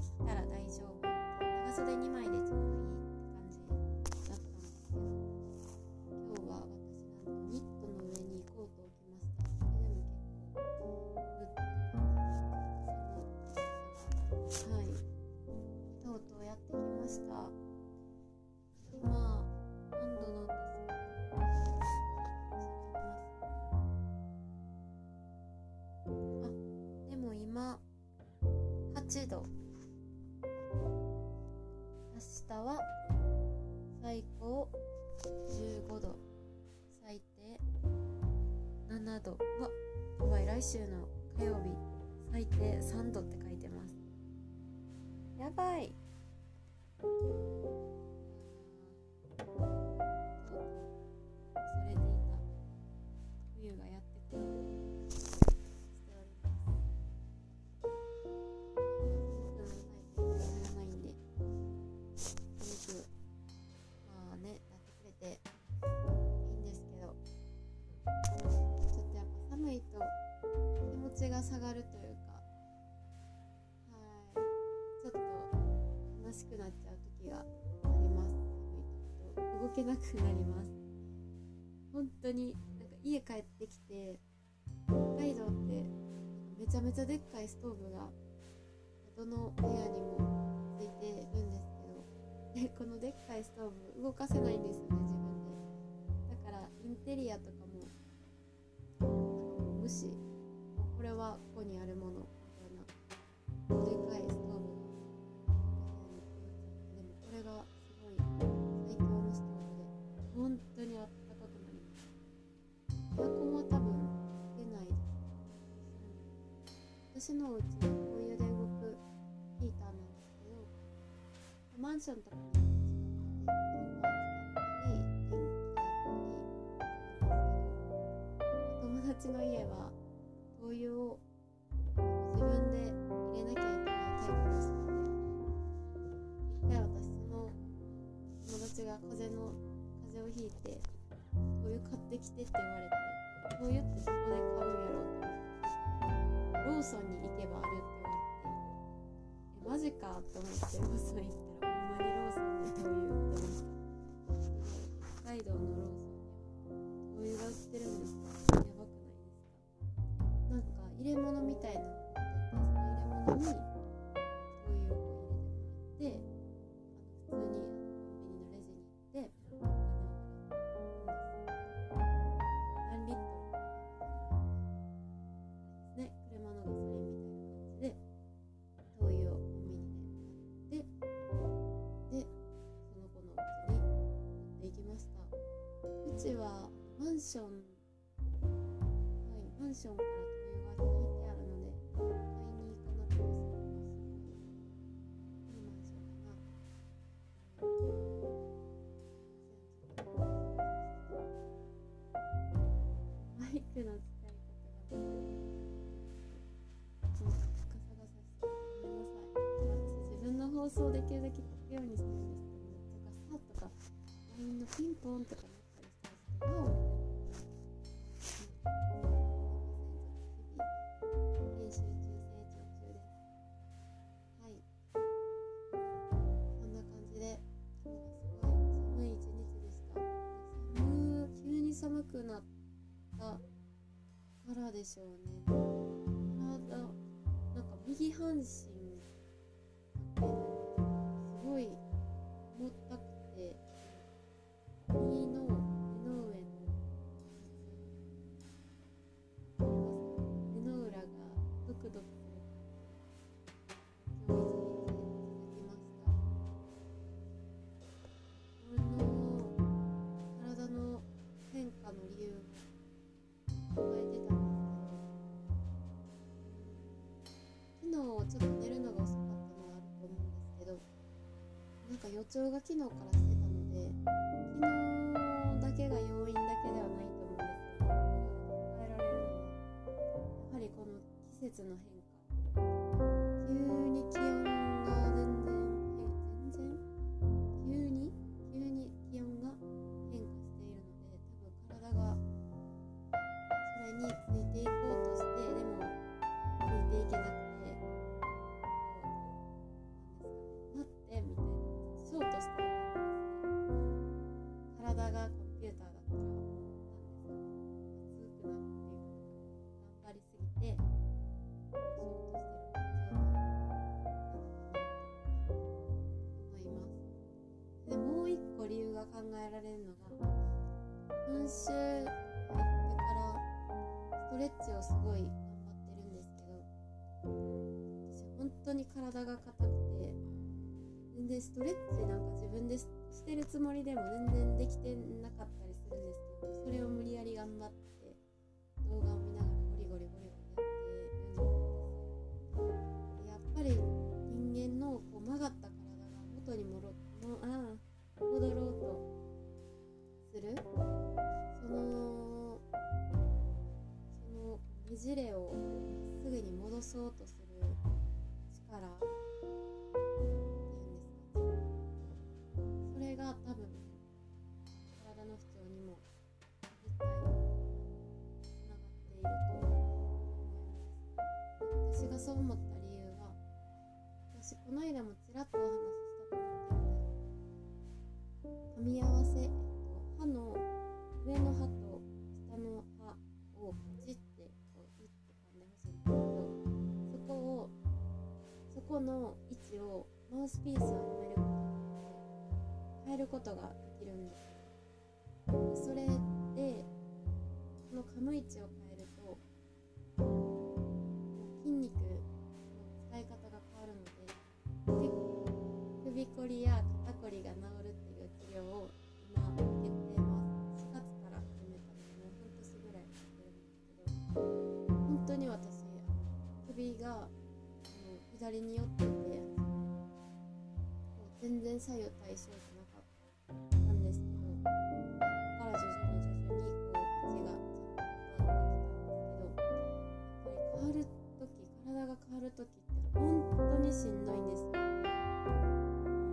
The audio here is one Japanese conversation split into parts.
着たら大丈夫。長袖2枚で来週の火曜日最低3度けなくなります。本当になんか家帰ってきて北海道ってめちゃめちゃでっかいストーブがどの部屋にもついてるんですけどでこのでっかいストーブ動かせないんですよね自分で。だからインテリアとかもなんかもう無視。もうこれはここにあるもの。私のお家は灯油で動くヒーターなんですけどマンションとかに使って電気だったりしてますけど、お友達の家は灯油を自分で入れなきゃいけないタイプだそうで一回私その友達が風邪の風邪をひいて灯油買ってきてって言われて灯油ってどこで買うんやろうってローソンに行けばあるって言われてえマジかと思ってローソン行ったらほんまにローソンで灯油売ってましたンションはいマンションから灯油が引いてあるので買いに行かなくて済みます。いいマンションかなマイクの使い方が。ちょっとガサガサしてごめんなさい私自分の放送できるだけ聞くようにしてるんですけどめっちゃガサッとか LINE のピンポンとかくなったからでしょうね。体なんか右半身調が昨日からしてたので昨日だけが要因だけではないと思うんですけど考えられるのはやはりこの季節の変化が考えられるのが今週入ってからストレッチをすごい頑張ってるんですけど私本当に体が硬くて全然ストレッチなんか自分でしてるつもりでも全然できてなかったりするんですけどそれを無理やり頑張っての位置をマウスピースをはめることによって変えることができるんです。それでこのカム位置を左に寄っててこう全然左右対称じゃなかったんですけどそこから徐々に徐々にこう位置がちゃんと変わってきたんですけどやっぱり変わる時体が変わる時って本当にしんどいんですようん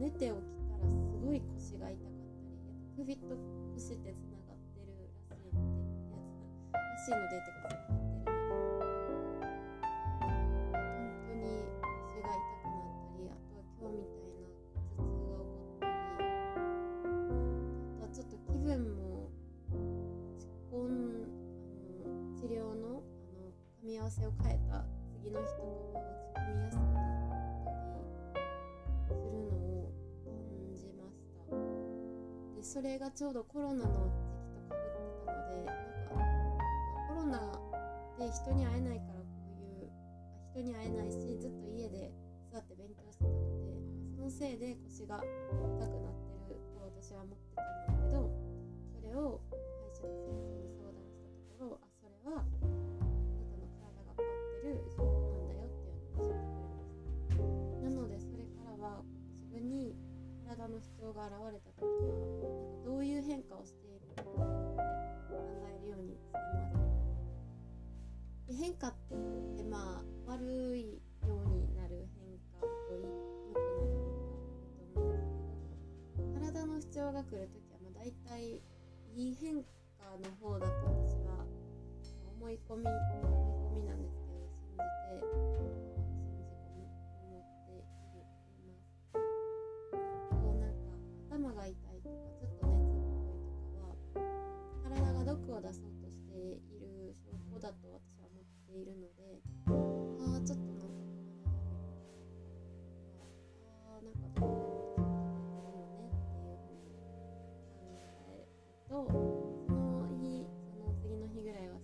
寝て起きたらすごい腰が痛かったりやっぱ首と腰ってつながってるらしいのでいやつならしいのでってかせを変えた次の日とかは落ち込みやすくなったりするのを感じました。でそれがちょうどコロナの時期とかぶってたのでなんか、まあコロナで人に会えないからこういうあ人に会えないしずっと家で座って勉強してたのでそのせいで腰が痛くなってると私は思ってたんですけどそれを歯医者の先生体の不調が現れた時はなんかどういう変化をしているのかって考えるようにしています。で変化ってまあ悪いようになる変化と良くなる変化だと思うんですけど体の不調が来る時はまあ大体いい変化の方だと私は思い込み思い込みなんですけど信じてているのでああちょっとなんかああなんか毒が出てるのねっていうふうに考えるとその日その次の日ぐらいは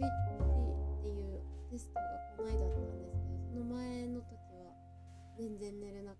BT っていうテストがこの間だったんですけどその前の時は全然寝れなかった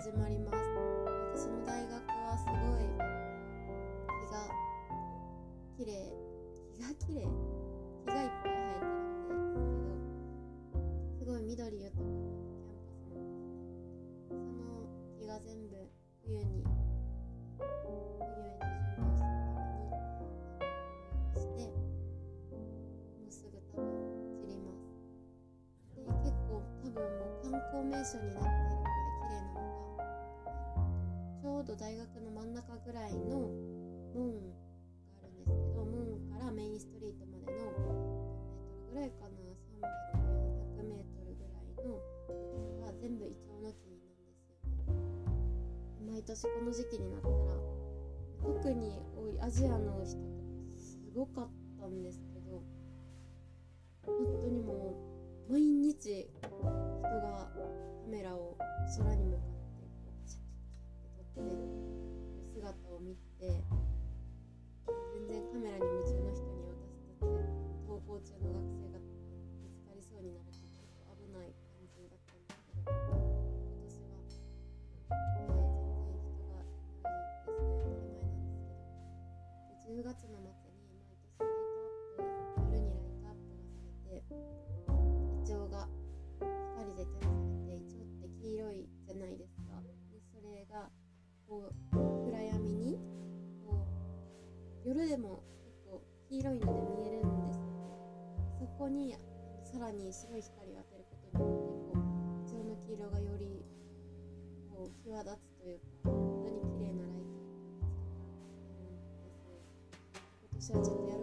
始まります私の大学はすごい日が綺麗日が綺麗日がいっぱい生えてるんですけどすごい緑豊かなキャンパスなんですその日が全部冬に冬への準備をする名所になって私この時期になったら特に多いアジアの人すごかった。白いので見えるんです。そこにさらに白い光を当てることによってこうイチの黄色がよりこう際立つというか本当に綺麗なライトになるんです、ね、今年はちょっとや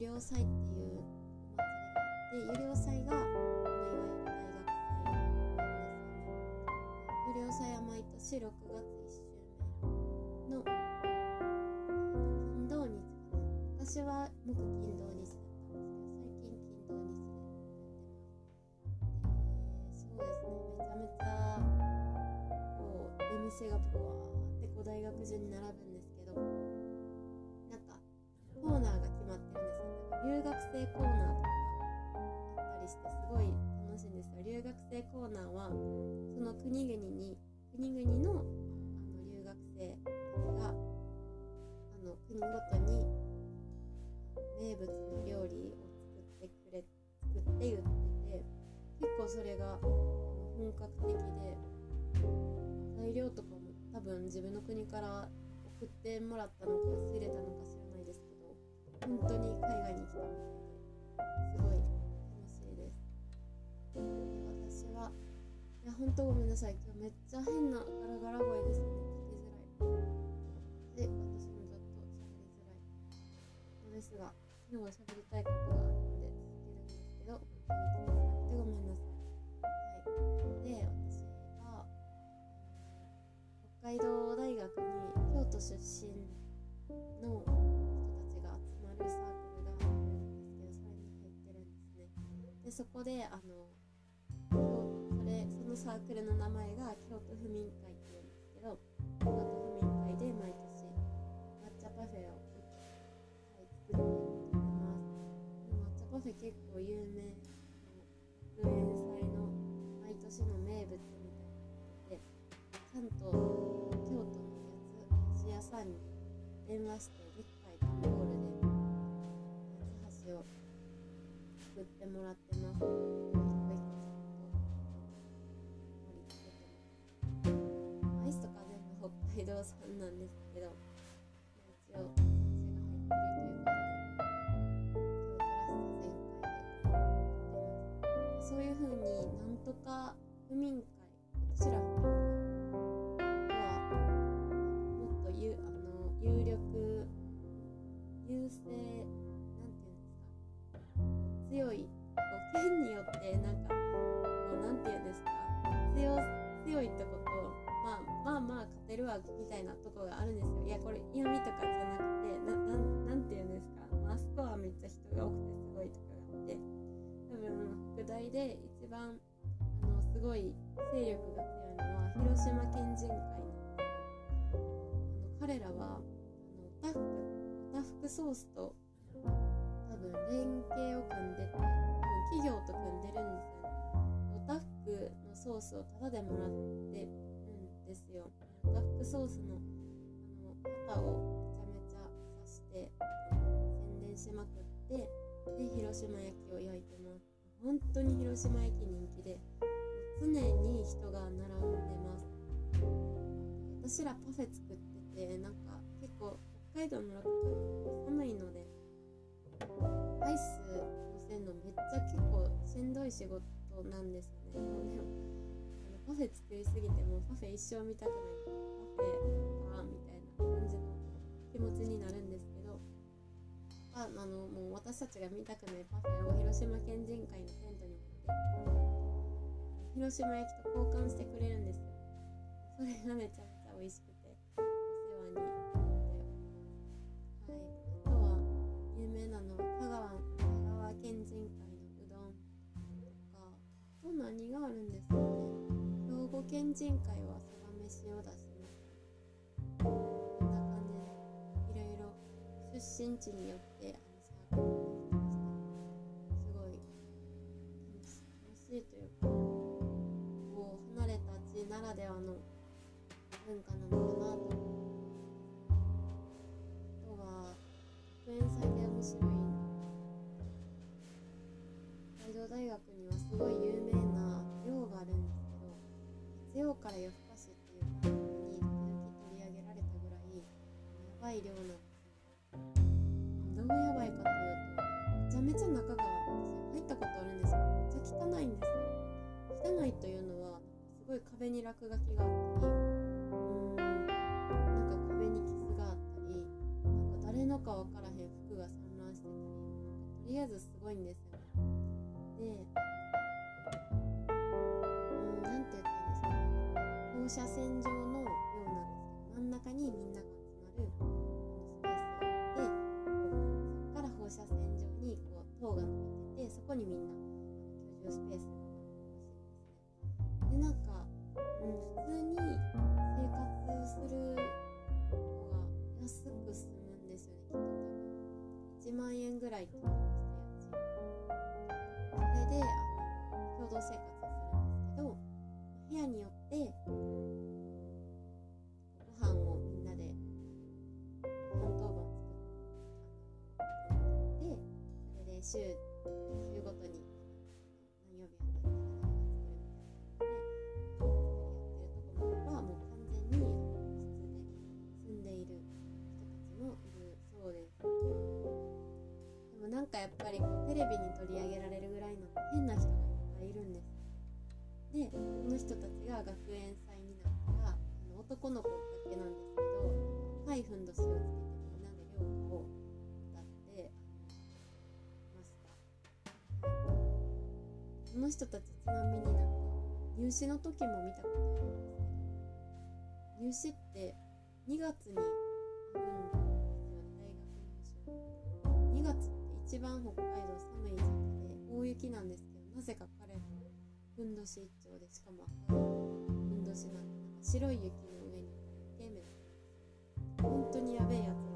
料祭っていう祭りがあって有料祭がいわゆる大学祭有料祭は毎年6月1週目の金土日かな私は木金土日だったんです。けど最近金土日でやってます。でそうですね。めちゃめちゃこう出店がぶわーって大学中に並べ留学生コーナーとかがあったりしてすごい楽しいんですよ留学生コーナーはその国々に国々のあの留学生があの国ごとに名物の料理を作ってくれ作って売ってて結構それが本格的で材料とかも多分自分の国から送ってもらったのか仕入れたのか知ら。本当に海外に来た。みたいですごい楽しいです。で私はいや本当ごめんなさい。今日めっちゃ変なガラガラ声ですね。聞きづらい。で私もちょっと喋りづらい。のですが昨日は喋りたいことがそこであのそれそのサークルの名前が京都府民会っていうんですけど京都府民会で毎年抹茶パフェを、はい、作っています。抹茶パフェ結構有名学園祭の毎年の名物みたいなのでちゃんと京都の八つ橋屋さんに電話してんですけど、一応私が入ってるということで、京都らしさ全開で作ってます。そういう風になんとか府民会、私ら府民会はもっとゆあの有力優勢なんていうんですか強い県によってなんかこうなんていうんですか強強いってことまあ勝てるわみたいなとこがあるんですよ。いやこれ嫌味とかじゃなくてなななんていうんですか、まああそこはめっちゃ人が多くてすごいとかがあって。多分北大で一番あのすごい勢力が強いのは広島県人会あの彼らはあのおたふくおたふくソースと多分連携を組んでて多分企業と組んでるんですよね。おたふくのソースをタダでもらってですよ。おたふくソースのあの旗をめちゃめちゃ刺して宣伝しまくってで広島焼きを焼いてます。本当に広島焼き人気で常に人が並んでます。私らパフェ作っててなんか結構北海道の6月寒いのでアイス乗せるのめっちゃ結構しんどい仕事なんですよね。パフェ作りすぎてもパフェ一生見たくない。パフェかみたいな感じの気持ちになるんですけどああのもう私たちが見たくないパフェを広島県人会のテントに持って広島焼きと交換してくれるんですよ。それがめちゃめちゃ美味しくてお世話になって。はい。あとは有名なのは香川香川県人会のうどんとかあと何があるんですかね兵庫県人会はそば飯を出しね。こんな感じでいろいろ出身地によってあのサークルができてましてすごい楽し楽しいというかこう離れた地ならではの文化なのかな。壁に落書きがちもいるそうです。でもなんかやっぱりテレビに取り上げられるぐらいの変な人がいっぱいいるんですでこの人たちが学園祭になったらあの男の子だけなんですけど「はいふんどし」をの人たちちなみになんか入試の時も見たことあるんですけど入試って2月にあるんですよ。大学入試は2月って一番北海道寒い時期で大雪なんですけどなぜか彼らはふんどし一丁でしかも赤いふんどしなんでなんか白い雪の上にゲーム本当にやべえやつ。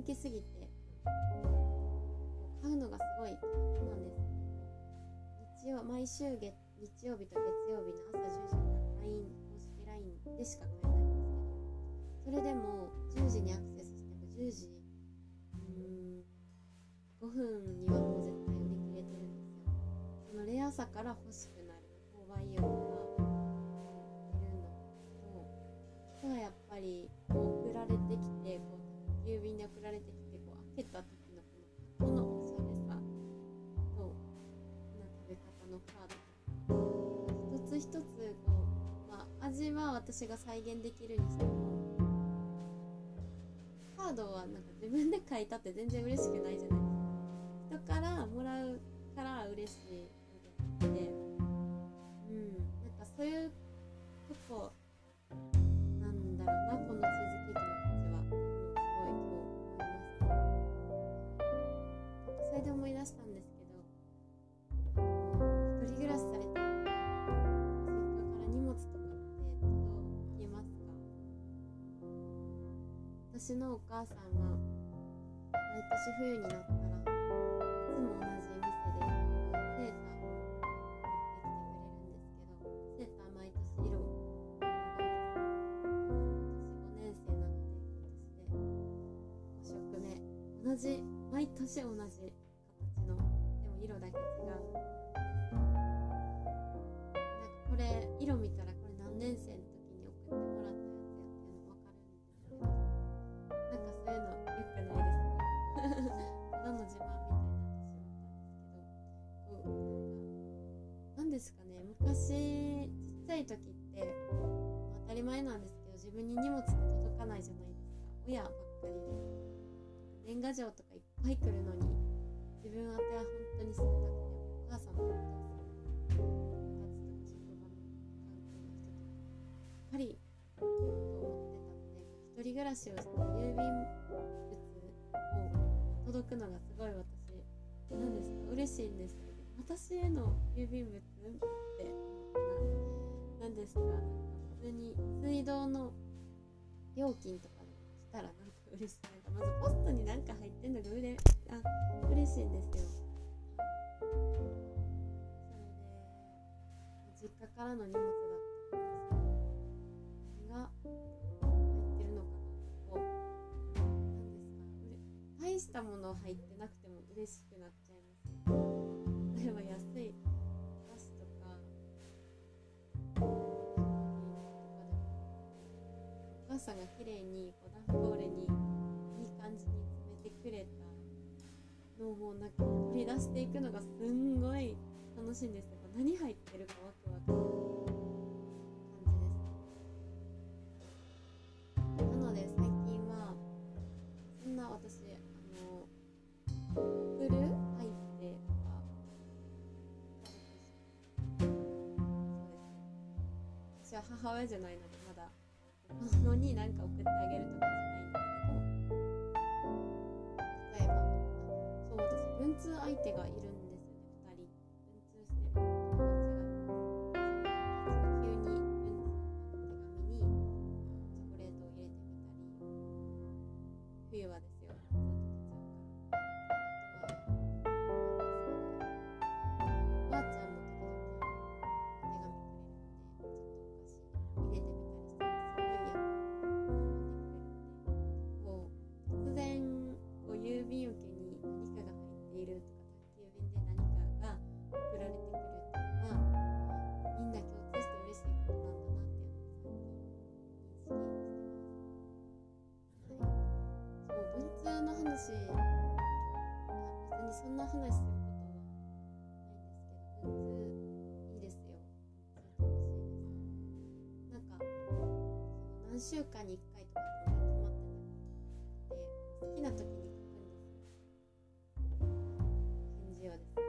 人気すぎて買うのがすごいなんです。日曜毎週月日曜日と月曜日の朝10時から LINE 公式 LINE でしか買えないんですけどそれでも10時にアクセスしても10時うん5分にはもう絶対売り切れてるんですよ。そのレアさから欲しくなる購買意欲が出るのとあとはやっぱり送られてきてこう郵便で送られてきてこう開けた時のこの箱のおしゃれさとこの食べ方のカードとか一つ一つこう、まあ、味は私が再現できるにしてもカードはなん。か自分で書いたって全然嬉しくないじゃないですか人からもらうから嬉しいのでうんなんかそういうとこちのお母さんは毎年冬になったらいつも同じ店でセーターを持ってきてくれるんですけどセーター毎年色変わるんです私5年生なので今年で5色目同じ毎年同じ。らしをして郵便物を届くのがすごい私なん。ですか嬉しいん。ですよね私への郵便物ってななん。ですかなん。か普通に水道の料金とかで来たらなん。か嬉しいなん。かまずポストになん。か入ってん。のがうれあ嬉しいん。ですよそれで実家からの荷物だったん。ですがしたもの入ってなくても嬉しくなっちゃいます。例えば安いお菓子とかとかでもお母さんが綺麗にこう段ボールにいい感じに詰めてくれたのをなんか取り出していくのがすんごい楽しいんです。よ何入ってるかワクワク。が母親じゃないのでまだ子供に何か送ってあげるとかじゃないんだけど。例えばそう私文通相手がいる通の話いや別にそんな話することはないんですけど文通いいですよ文通楽しいですなんかその何週間に1回とかって決まってなくて好きな時に書くんですよ返事をですね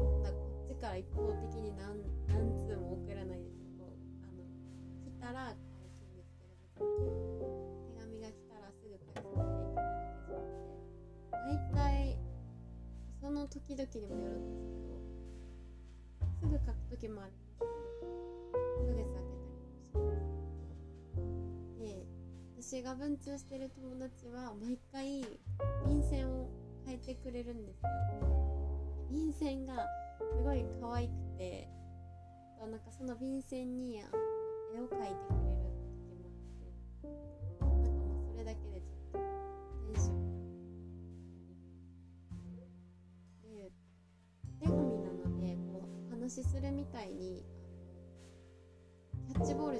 こっちから一方的に何時々にもよるんですけどすぐ書く時もありますけど1ヶ月空けたりもします。で私が文通してる友達は毎回便箋を変えてくれるんですよ。便箋がすごい可愛くてなんかその便箋に絵を描いてくれる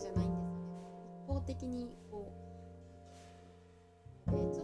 じゃないんですよね。一方的にこうえー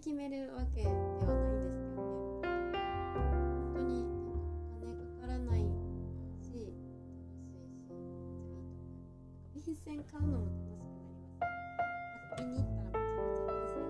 決めるわけではないん。ですけどね本当になん。かお金かからないし楽しいしめっちゃいいと思いますなん。か便箋買うのも楽しくなります100均に行ったらめちゃめちゃ